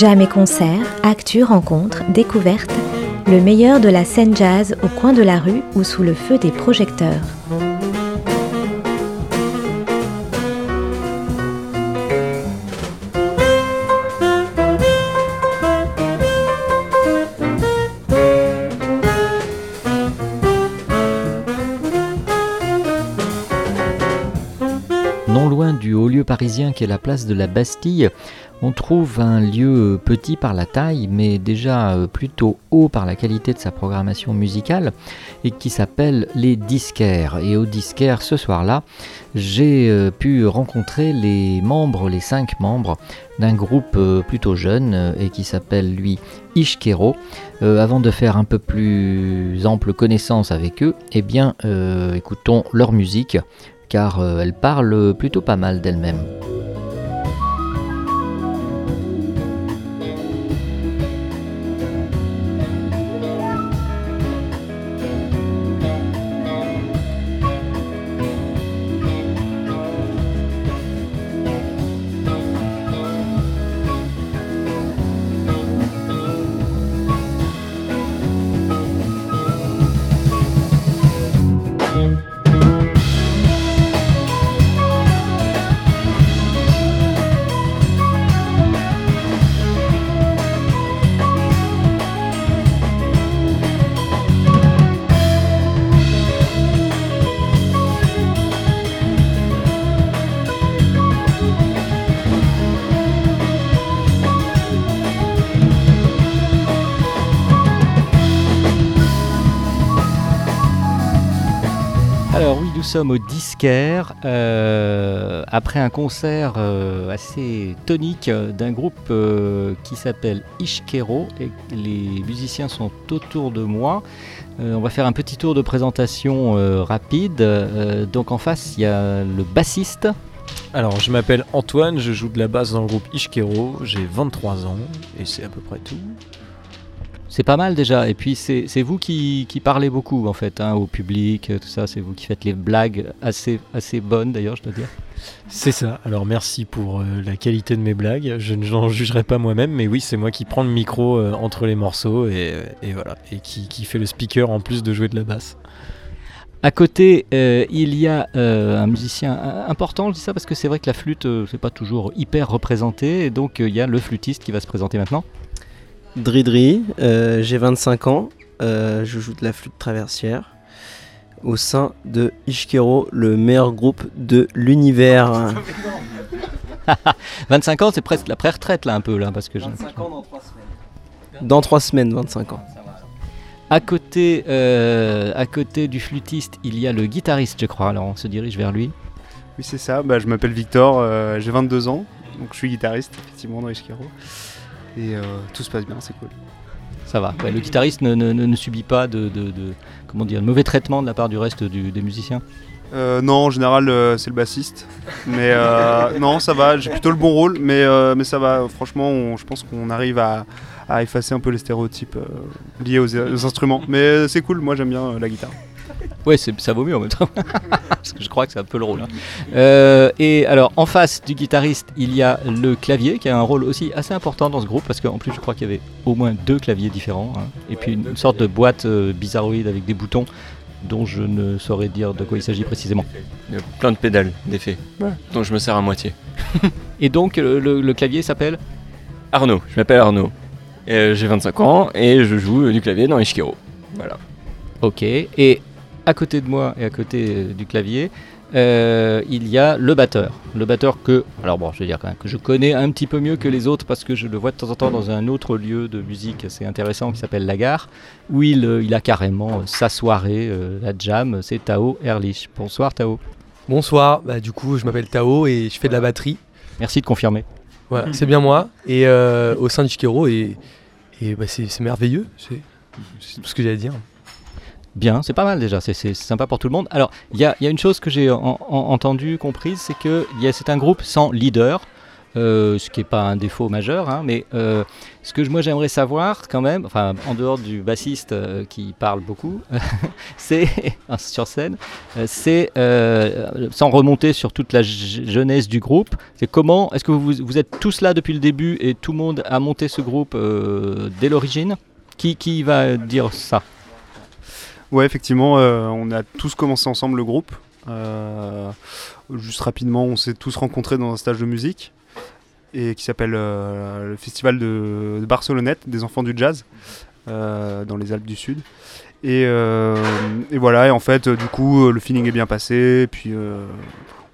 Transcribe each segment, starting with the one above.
Jam et concerts, actus, rencontres, découvertes, le meilleur de la scène jazz au coin de la rue ou sous le feu des projecteurs. parisien qui est la place de la Bastille, on trouve un lieu petit par la taille, mais déjà euh, plutôt haut par la qualité de sa programmation musicale, et qui s'appelle les Disquaires. Et au Disquaires, ce soir-là, j'ai euh, pu rencontrer les membres, les cinq membres d'un groupe euh, plutôt jeune et qui s'appelle lui Ishkero. avant de faire un peu plus ample connaissance avec eux, eh bien, écoutons leur musique car euh, elle parle plutôt pas mal d'elle-même. Sommes au disquaire euh, après un concert euh, assez tonique d'un groupe euh, qui s'appelle Ishkero et les musiciens sont autour de moi. on va faire un petit tour de présentation rapide. donc en face, il y a le bassiste. Alors, je m'appelle Antoine, je joue de la basse dans le groupe Ishkero, j'ai 23 ans et c'est à peu près tout. C'est pas mal déjà. Et puis c'est vous qui, parlez beaucoup en fait hein, au public, tout ça. C'est vous qui faites les blagues assez, assez bonnes d'ailleurs, je dois dire. C'est ça. Alors merci pour euh, la qualité de mes blagues. Je n'en jugerai pas moi-même, mais oui, c'est moi qui prends le micro euh, entre les morceaux et, voilà. Et qui, fait le speaker en plus de jouer de la basse. À côté, euh, il y a un musicien important, je dis ça parce que c'est vrai que la flûte, c'est pas toujours hyper représenté, et donc il y a le flûtiste qui va se présenter maintenant. Dridri, euh, j'ai 25 ans, euh, je joue de la flûte traversière au sein de Ishkero, le meilleur groupe de l'univers. 25 ans, c'est presque la pré-retraite là un peu là parce que 25 ans dans 3 semaines. Dans 3 semaines, 25 ans. À côté, euh, à côté du flûtiste, il y a le guitariste, je crois. Alors on se dirige vers lui. Oui, c'est ça. Bah, je m'appelle Victor, j'ai 22 ans, donc je suis guitariste effectivement dans Ishkero et euh, tout se passe bien, c'est cool. Ça va. le guitariste ne, subit pas de, comment dire, mauvais traitement de la part du reste des musiciens euh, non, en général, euh, c'est le bassiste. Mais non, ça va, j'ai plutôt le bon rôle, mais, mais ça va. Franchement, je pense qu'on arrive à, effacer un peu les stéréotypes liés aux, instruments. Mais c'est cool, moi j'aime bien la guitare. Ouais, ça vaut mieux en même temps. Parce que je crois que c'est un peu le rôle. Hein. Euh, et alors, en face du guitariste, il y a le clavier qui a un rôle aussi assez important dans ce groupe. Parce qu'en plus, je crois qu'il y avait au moins deux claviers différents. Hein. et puis une, sorte de boîte euh, bizarroïde avec des boutons dont je ne saurais dire de quoi il s'agit précisément. Il y a plein de pédales d'effet, dont je me sers à moitié. et donc, le, clavier s'appelle Arnaud. Je m'appelle Arnaud. J'ai 25 ans et je joue du clavier dans Ishikero. Voilà. Ok. Et à côté de moi et à côté euh, du clavier, euh, il y a le batteur. Le batteur que, alors bon, je vais dire quand même que je connais un petit peu mieux que les autres parce que je le vois de temps en temps dans un autre lieu de musique assez intéressant qui s'appelle La Gare, où il, euh, il a carrément sa soirée, la jam, c'est Tao Erlich. Bonsoir Tao. Bonsoir, bah, du coup je m'appelle Tao et je fais de la batterie. Merci de confirmer. Voilà, c'est bien moi. Et euh, au sein d'Ichikero et, et bah, c'est merveilleux. C'est c'est tout ce que j'ai à dire. Bien, c'est pas mal déjà, c'est- sympa pour tout le monde. Alors, il y a, une chose que j'ai en- en- entendue, comprise, c'est que c'est un groupe sans leader, euh, ce qui n'est pas un défaut majeur, hein, mais euh, ce que moi j'aimerais savoir quand même, enfin en dehors du bassiste euh, qui parle beaucoup, c'est sur scène, c'est sans remonter sur toute la je- jeunesse du groupe, c'est comment, est-ce que vous, vous êtes tous là depuis le début et tout le monde a monté ce groupe dès l'origine? Qui, qui va dire ça? Ouais, effectivement, euh, on a tous commencé ensemble le groupe. Euh, juste rapidement, on s'est tous rencontrés dans un stage de musique et qui s'appelle euh, le Festival de, Barcelonnette des enfants du jazz dans les Alpes du Sud. Et, et voilà, et en fait, du coup, le feeling est bien passé. Puis euh,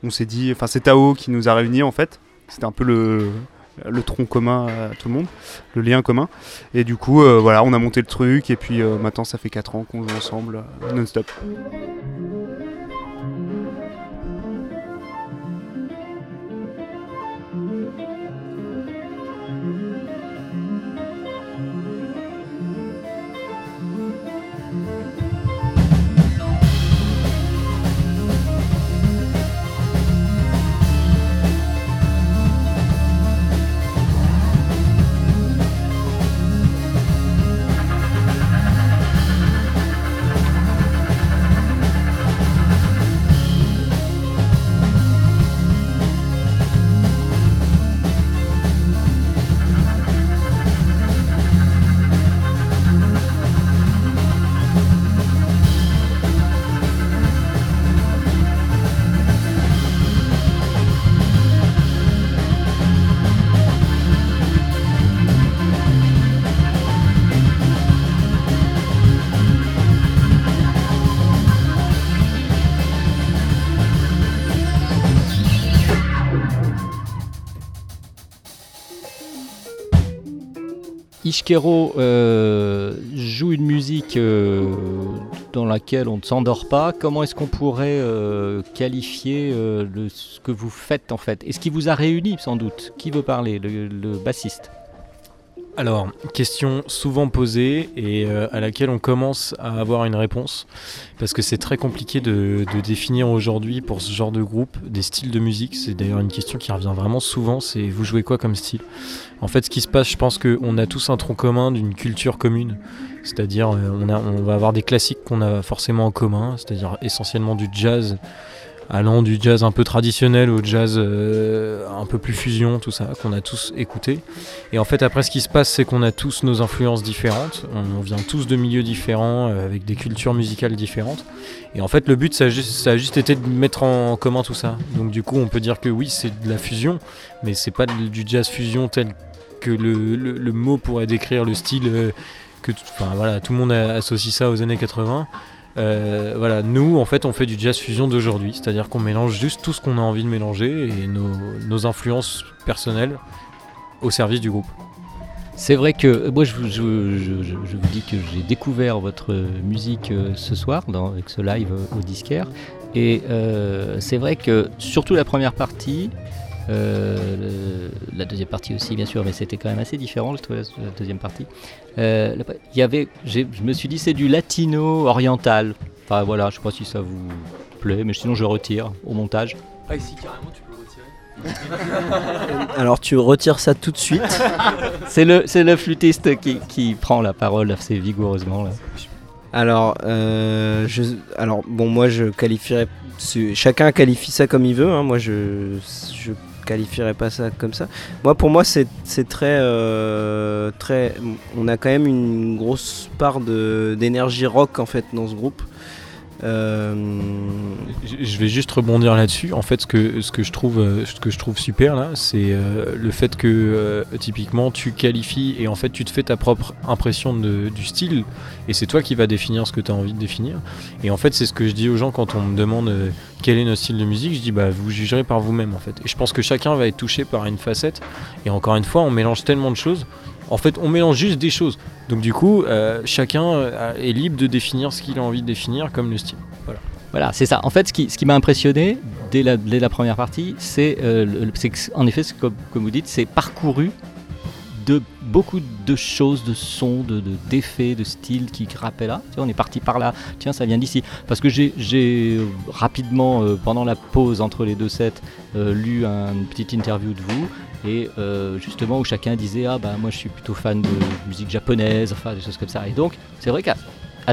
on s'est dit, enfin, c'est Tao qui nous a réunis en fait. C'était un peu le, le tronc commun à tout le monde, le lien commun. Et du coup, euh, voilà, on a monté le truc. Et puis euh, maintenant, ça fait 4 ans qu'on joue ensemble euh, non-stop. Ishkero euh, joue une musique euh, dans laquelle on ne s'endort pas. Comment est-ce qu'on pourrait euh, qualifier ce que vous faites en fait? Et ce qui vous a réuni sans doute? Qui veut parler? Le, le bassiste? Alors, question souvent posée et euh, à laquelle on commence à avoir une réponse, parce que c'est très compliqué de, définir aujourd'hui pour ce genre de groupe des styles de musique. C'est d'ailleurs une question qui revient vraiment souvent, c'est vous jouez quoi comme style? En fait, ce qui se passe, je pense qu'on a tous un tronc commun d'une culture commune. C'est-à-dire, euh, on va avoir des classiques qu'on a forcément en commun, c'est-à-dire essentiellement du jazz, allant du jazz un peu traditionnel au jazz euh, un peu plus fusion, tout ça, qu'on a tous écouté. Et en fait, après, ce qui se passe, c'est qu'on a tous nos influences différentes. On, vient tous de milieux différents, euh, avec des cultures musicales différentes. Et en fait, le but, ça a, juste, ça juste été de mettre en commun tout ça. Donc, du coup, on peut dire que oui, c'est de la fusion, mais c'est pas du jazz fusion tel que le, le- mot pourrait décrire le style. euh, que voilà, tout le monde associe ça aux années 80. Euh, voilà, nous, en fait, on fait du jazz fusion d'aujourd'hui, c'est-à-dire qu'on mélange juste tout ce qu'on a envie de mélanger et nos, influences personnelles au service du groupe. C'est vrai que euh, moi je, vous- dis que j'ai découvert votre musique euh, ce soir dans, avec ce live au disquaire. Et c'est vrai que surtout la première partie, euh, le- la deuxième partie aussi bien sûr, mais c'était quand même assez différent je trouvais, la deuxième partie. Euh, la- y avait, je me suis dit c'est du latino oriental. Enfin voilà, je sais pas si ça vous plaît, mais sinon je retire au montage. Ah, ici carrément, tu peux le retirer. Alors tu retires ça tout de suite. C'est le, c'est le flûtiste qui, qui prend la parole assez vigoureusement là. Alors, euh, je, alors bon, moi je qualifierais. Chacun qualifie ça comme il veut. hein, Moi, je, je qualifierais pas ça comme ça. Moi, pour moi, c'est très, euh, très. On a quand même une grosse part d'énergie rock en fait dans ce groupe. Euh, Je vais juste rebondir là-dessus. En fait, ce que, ce que, je, trouve, euh, ce que je trouve super là, c'est euh, le fait que typiquement tu qualifies et en fait tu te fais ta propre impression de- du style et c'est toi qui vas définir ce que tu as envie de définir. Et en fait, c'est ce que je dis aux gens quand on me demande quel est notre style de musique. Je dis bah vous jugerez par vous-même en fait. Et je pense que chacun va être touché par une facette. Et encore une fois, on mélange tellement de choses. En fait, on mélange juste des choses. Donc du coup, euh, chacun euh, est libre de définir ce qu'il a envie de définir comme le style. Voilà, c'est ça. En fait, ce qui, m'a impressionné dès la, première partie, c'est euh, en effet, comme, vous dites, c'est parcouru de beaucoup de choses, de sons, de de- d'effets, de, styles qui rappellent là. On est parti par là. Tiens, ça vient d'ici. Parce que j'ai euh, rapidement, pendant la pause entre les deux sets, lu un- une petite interview de vous. Et euh, justement, où chacun disait Ah, bah moi je suis plutôt fan de musique japonaise, enfin des choses comme ça. Et donc, c'est vrai qu'à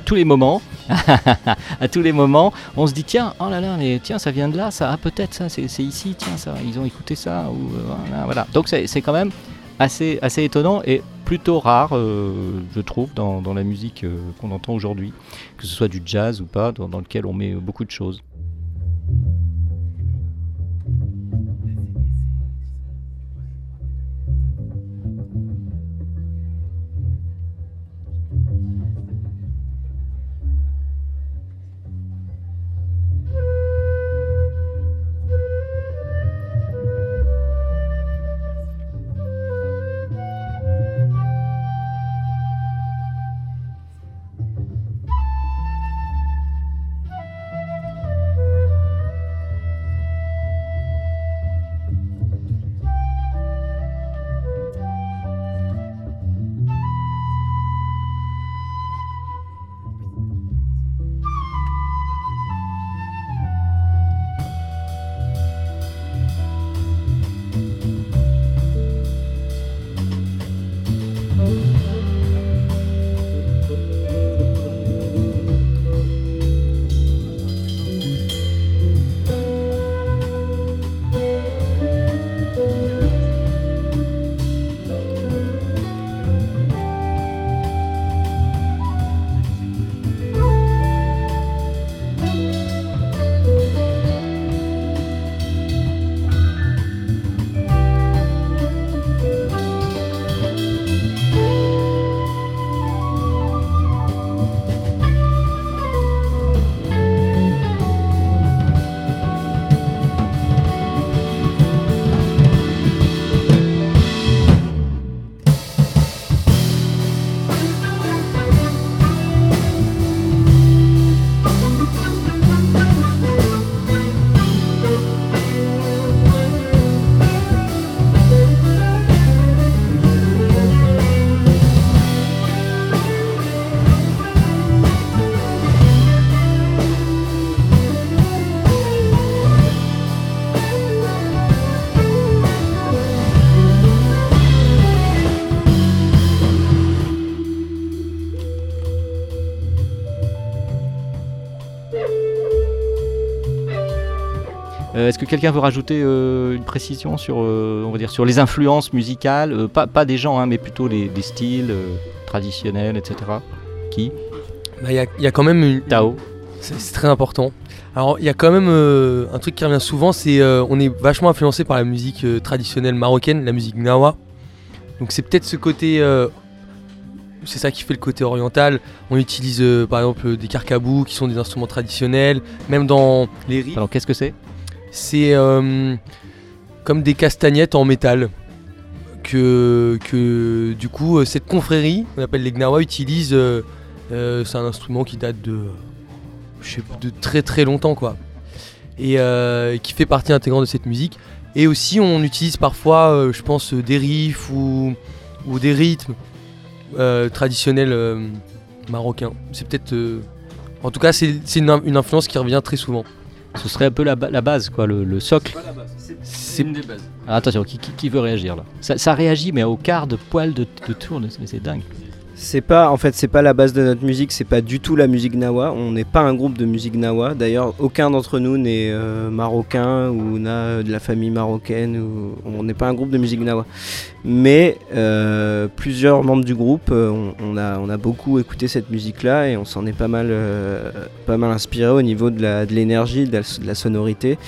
tous les moments, à tous les moments, on se dit tiens, oh là là, mais tiens, ça vient de là, ça, ah, peut-être ça, c'est ici, tiens, ça, ils ont écouté ça, ou euh, voilà. Donc c'est c'est quand même assez, assez étonnant et plutôt rare, euh, je trouve, dans, la musique qu'on entend aujourd'hui, que ce soit du jazz ou pas, dans lequel on met beaucoup de choses. Euh, Est-ce que quelqu'un veut rajouter euh, une précision sur, euh, on va dire, sur les influences musicales pas, pas des gens, hein, mais plutôt les, des styles traditionnels, etc. Qui? Bah, Il y, y a quand même une. Tao C'est très important. Alors, il y a quand même un truc qui revient souvent, c'est on est vachement influencé par la musique traditionnelle marocaine, la musique nawa. Donc c'est peut-être ce côté, c'est ça qui fait le côté oriental. On utilise euh, par exemple des carcabous qui sont des instruments traditionnels, même dans les riz. Alors qu'est-ce que c'est? C'est euh, comme des castagnettes en métal. Que, que du coup, euh, cette confrérie, on appelle les Gnawa, utilise. euh, c'est un instrument qui date de, je sais de très très longtemps, quoi. Et qui fait partie intégrante de cette musique. Et aussi, on utilise parfois, je pense, des riffs ou, ou des rythmes traditionnels marocains. C'est peut-être. en tout cas, c'est une influence qui revient très souvent. Ce serait un peu la, ba- la base, quoi, le, le socle. C'est des bases. Ah, attention, qui, qui- qui veut réagir là? Ça, ça réagit, mais au quart de poil de, de tourne, c'est c'est dingue. C'est pas, en fait, c'est pas la base de notre musique, c'est pas du tout la musique nawa. On n'est pas un groupe de musique nawa. D'ailleurs, aucun d'entre nous n'est euh, marocain ou n'a de la famille marocaine. Ou... On n'est pas un groupe de musique nawa. Mais euh, plusieurs membres du groupe, euh, on, a, on a beaucoup écouté cette musique-là et on s'en est pas mal, pas mal inspiré au niveau de l'énergie, de, la, de la sonorité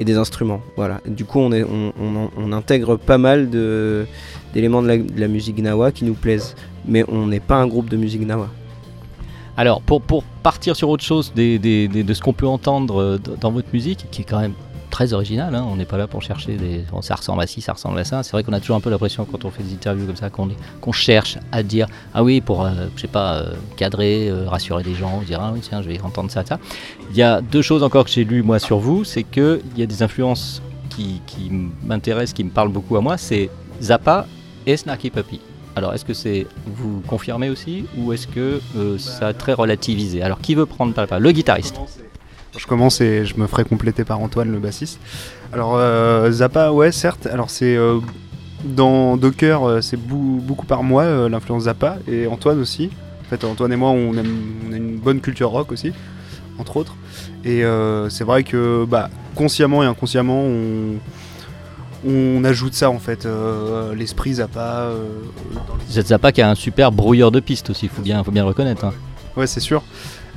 et des instruments. Voilà. Du coup, on, intègre pas mal d'éléments de la musique nawa qui nous plaisent mais on n'est pas un groupe de musique nawa. Alors, pour, pour partir sur autre chose de ce qu'on peut entendre euh, dans votre musique, qui est quand même très original. hein. On n'est pas là pour chercher des. bon, ça ressemble à ci, ça ressemble à ça. C'est vrai qu'on a toujours un peu l'impression quand on fait des interviews comme ça qu'on cherche à dire ah oui pour euh, je sais pas euh, cadrer, rassurer les gens, dire ah oui tiens je vais entendre ça ça. Il y a deux choses encore que j'ai lues moi sur vous, c'est que il y a des influences qui, qui m'intéressent, qui me parlent beaucoup à moi, c'est Zappa et Snarky Puppy. Alors, est-ce que c'est vous confirmez aussi ou est-ce que euh, ça a très relativisé? Alors, qui veut prendre la parole Le guitariste. Je commence et je me ferai compléter par Antoine, le bassiste. Alors, euh, Zappa, ouais, certes. Alors, c'est. euh, dans Docker, c'est beaucoup par moi, euh, l'influence Zappa, et Antoine aussi. En fait, Antoine et moi, on, aime, on a une bonne culture rock aussi, entre autres. Et euh, c'est vrai que, bah, consciemment et inconsciemment, on. On ajoute ça en fait, euh, l'esprit Zappa. euh, les- Zappa qui a un super brouilleur de piste aussi, il faut bien, faut bien le reconnaître. hein. Ouais, c'est sûr.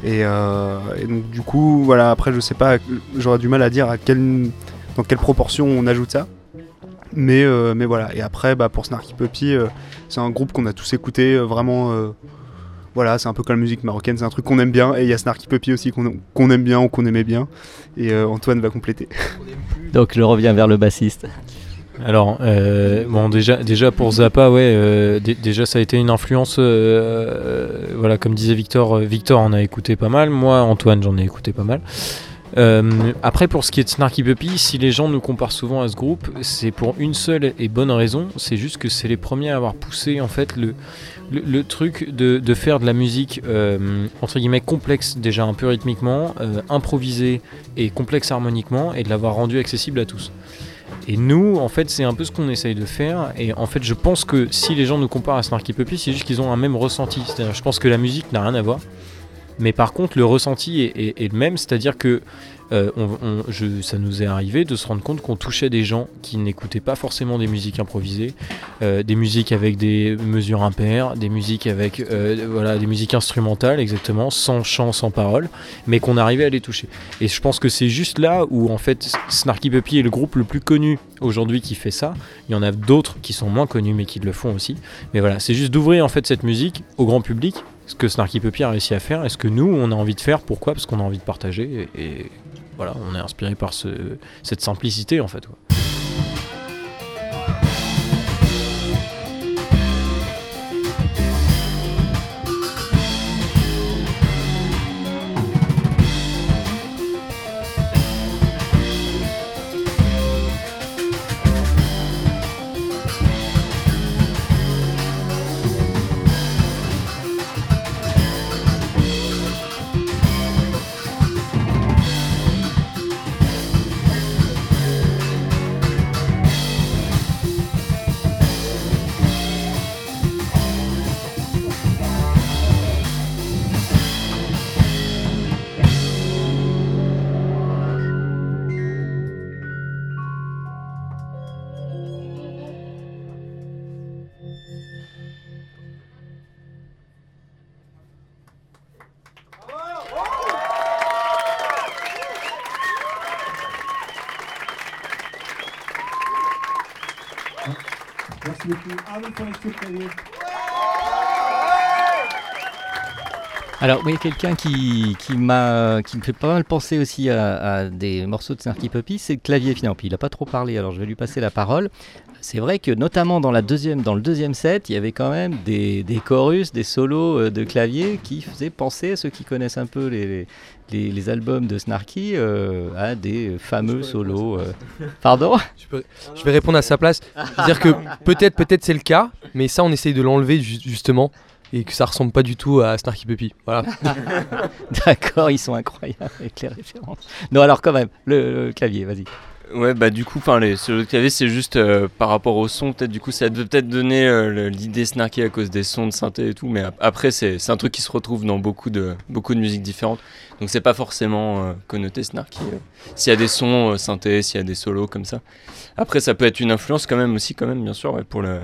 Et, euh, et donc du coup, voilà, après je sais pas, j'aurais du mal à dire à quelle, dans quelle proportion on ajoute ça. Mais, euh, mais voilà, et après bah, pour Snarky Puppy, c'est un groupe qu'on a tous écouté, vraiment, voilà, c'est un peu comme la musique marocaine, c'est un truc qu'on aime bien, et il y a Snarky Puppy aussi qu'on aime bien ou qu'on aimait bien, et euh, Antoine va compléter. Donc, je reviens vers le bassiste. Alors, euh, bon, déjà, déjà pour Zappa, ouais, euh, dé- déjà ça a été une influence. euh, euh, voilà, comme disait Victor, euh, Victor en a écouté pas mal. Moi, Antoine, j'en ai écouté pas mal. Euh, après, pour ce qui est de Snarky Puppy, si les gens nous comparent souvent à ce groupe, c'est pour une seule et bonne raison. C'est juste que c'est les premiers à avoir poussé en fait le, le, truc de, de faire de la musique euh, entre guillemets complexe déjà un peu rythmiquement, euh, improvisée et complexe harmoniquement, et de l'avoir rendu accessible à tous. Et nous, en fait, c'est un peu ce qu'on essaye de faire. Et en fait, je pense que si les gens nous comparent à Snarky Puppy, c'est juste qu'ils ont un même ressenti. C'est-à-dire, je pense que la musique n'a rien à voir. Mais par contre, le ressenti est, le même. C'est-à-dire que euh, ça nous est arrivé de se rendre compte qu'on touchait des gens qui n'écoutaient pas forcément des musiques improvisées, euh, des musiques avec des mesures impaires, des musiques avec euh, voilà, des musiques instrumentales exactement, sans chant, sans parole, mais qu'on arrivait à les toucher. Et je pense que c'est juste là où en fait Snarky Puppy est le groupe le plus connu aujourd'hui qui fait ça. Il y en a d'autres qui sont moins connus mais qui le font aussi. Mais voilà, c'est juste d'ouvrir en fait cette musique au grand public, ce que Snarky Puppy a réussi à faire, et ce que nous on a envie de faire. Pourquoi? Parce qu'on a envie de partager et, voilà, on est inspiré par ce- cette simplicité en fait. Beaucoup. Un autre extrait de Clavier. Alors, oui, quelqu'un qui, qui, m'a, qui me fait pas mal penser aussi à, à des morceaux de Snarky Puppy, c'est le clavier finalement. Puis il n'a pas trop parlé, alors je vais lui passer la parole. C'est vrai que notamment dans, la deuxième, dans le deuxième set, il y avait quand même des, des chorus, des solos euh, de clavier qui faisaient penser à ceux qui connaissent un peu les, les, les albums de Snarky euh, à des fameux solos. euh. Pardon? Je, peux- je vais répondre à sa place. C'est-à-dire que peut-être, peut-être c'est le cas, mais ça on essaye de l'enlever ju- justement et que ça ressemble pas du tout à Snarky Puppy. Voilà. D'accord, ils sont incroyables avec les références. Non, alors quand même, le, le clavier, vas-y. Ouais, bah du coup, enfin, les sur le clavier, c'est juste euh, par rapport au son, peut-être du coup, ça devait peut-être donner euh, l'idée snarky à cause des sons de synthé et tout, mais ap- après, c'est un truc qui se retrouve dans beaucoup de, beaucoup de musiques différentes, donc c'est pas forcément euh, connoté snarky. euh. S'il y a des sons euh, synthé, s'il y a des solos comme ça. Après, ça peut être une influence quand même aussi, quand même, bien sûr, pour, le,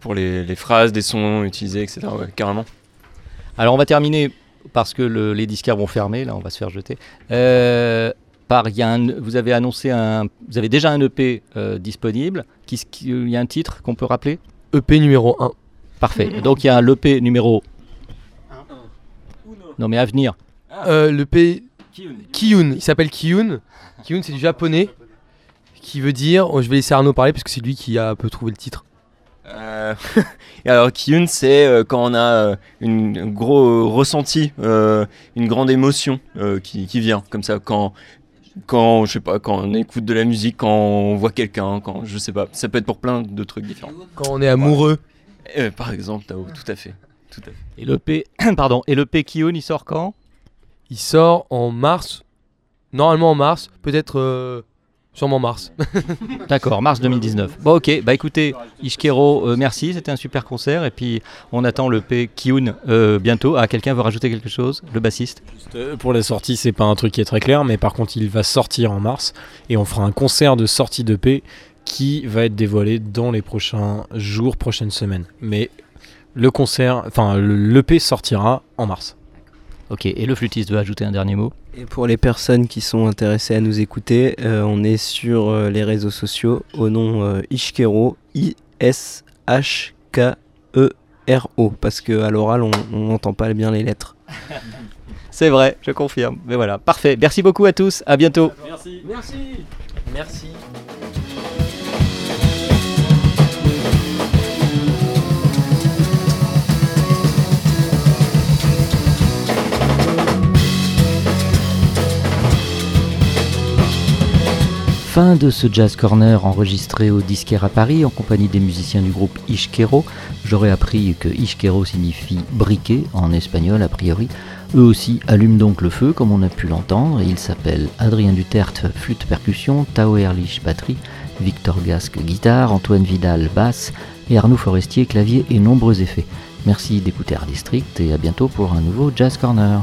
pour les, les phrases, des sons utilisés, etc. Carrément. Alors on va terminer parce que le- les disquaires vont fermer, là on va se faire jeter. Euh, y a un- vous avez annoncé un, vous avez déjà un EP euh, disponible. Qui, qui- il y a un titre qu'on peut rappeler? EP numéro 1. Parfait. Donc il y a l'EP numéro. Non mais à venir. Euh, L'EP Kiyun. Il s'appelle Kiyun. Kiyun, c'est du japonais qui veut dire. oh, je vais laisser Arnaud parler parce que c'est lui qui a un peu trouvé le titre. Euh, et alors Kiyun, c'est euh, quand on a euh, une, un gros ressenti, euh, une grande émotion euh, qui, qui vient comme ça quand quand je sais pas quand on écoute de la musique, quand on voit quelqu'un, quand je sais pas, ça peut être pour plein de trucs différents. Quand on est amoureux. Euh, par exemple, Tao, tout à fait, tout à fait. Et le P, pardon, et le P Kiyun, il sort quand? Il sort en mars. Normalement en mars. Peut-être. euh, sûrement mars. D'accord, mars 2019. Bon, ok, bah écoutez, Ishkero, euh, merci, c'était un super concert. Et puis on attend le P Kiyun euh, bientôt. Ah, quelqu'un veut rajouter quelque chose Le bassiste? Juste, euh, pour la sortie, c'est pas un truc qui est très clair, mais par contre, il va sortir en mars et on fera un concert de sortie de P qui va être dévoilé dans les prochains jours, prochaines semaines. Mais le concert, enfin, le l'EP sortira en mars. Ok, et le flûtiste veut ajouter un dernier mot? Et pour les personnes qui sont intéressées à nous écouter, euh, on est sur euh, les réseaux sociaux au nom euh, Ishkero, I-S-H-K-E-R-O, parce qu'à l'oral, on on n'entend pas bien les lettres. C'est vrai, je confirme. Mais voilà, parfait. Merci beaucoup à tous, à bientôt. Merci. Merci. De ce Jazz Corner enregistré au Disquaire à Paris en compagnie des musiciens du groupe Ishkero. J'aurais appris que Ishkero signifie briquet en espagnol a priori. Eux aussi allument donc le feu comme on a pu l'entendre. Ils s'appellent Adrien Duterte flûte percussion, Tao Erlich batterie, Victor Gasque guitare, Antoine Vidal basse et Arnaud Forestier clavier et nombreux effets. Merci d'écouter Art District et à bientôt pour un nouveau Jazz Corner.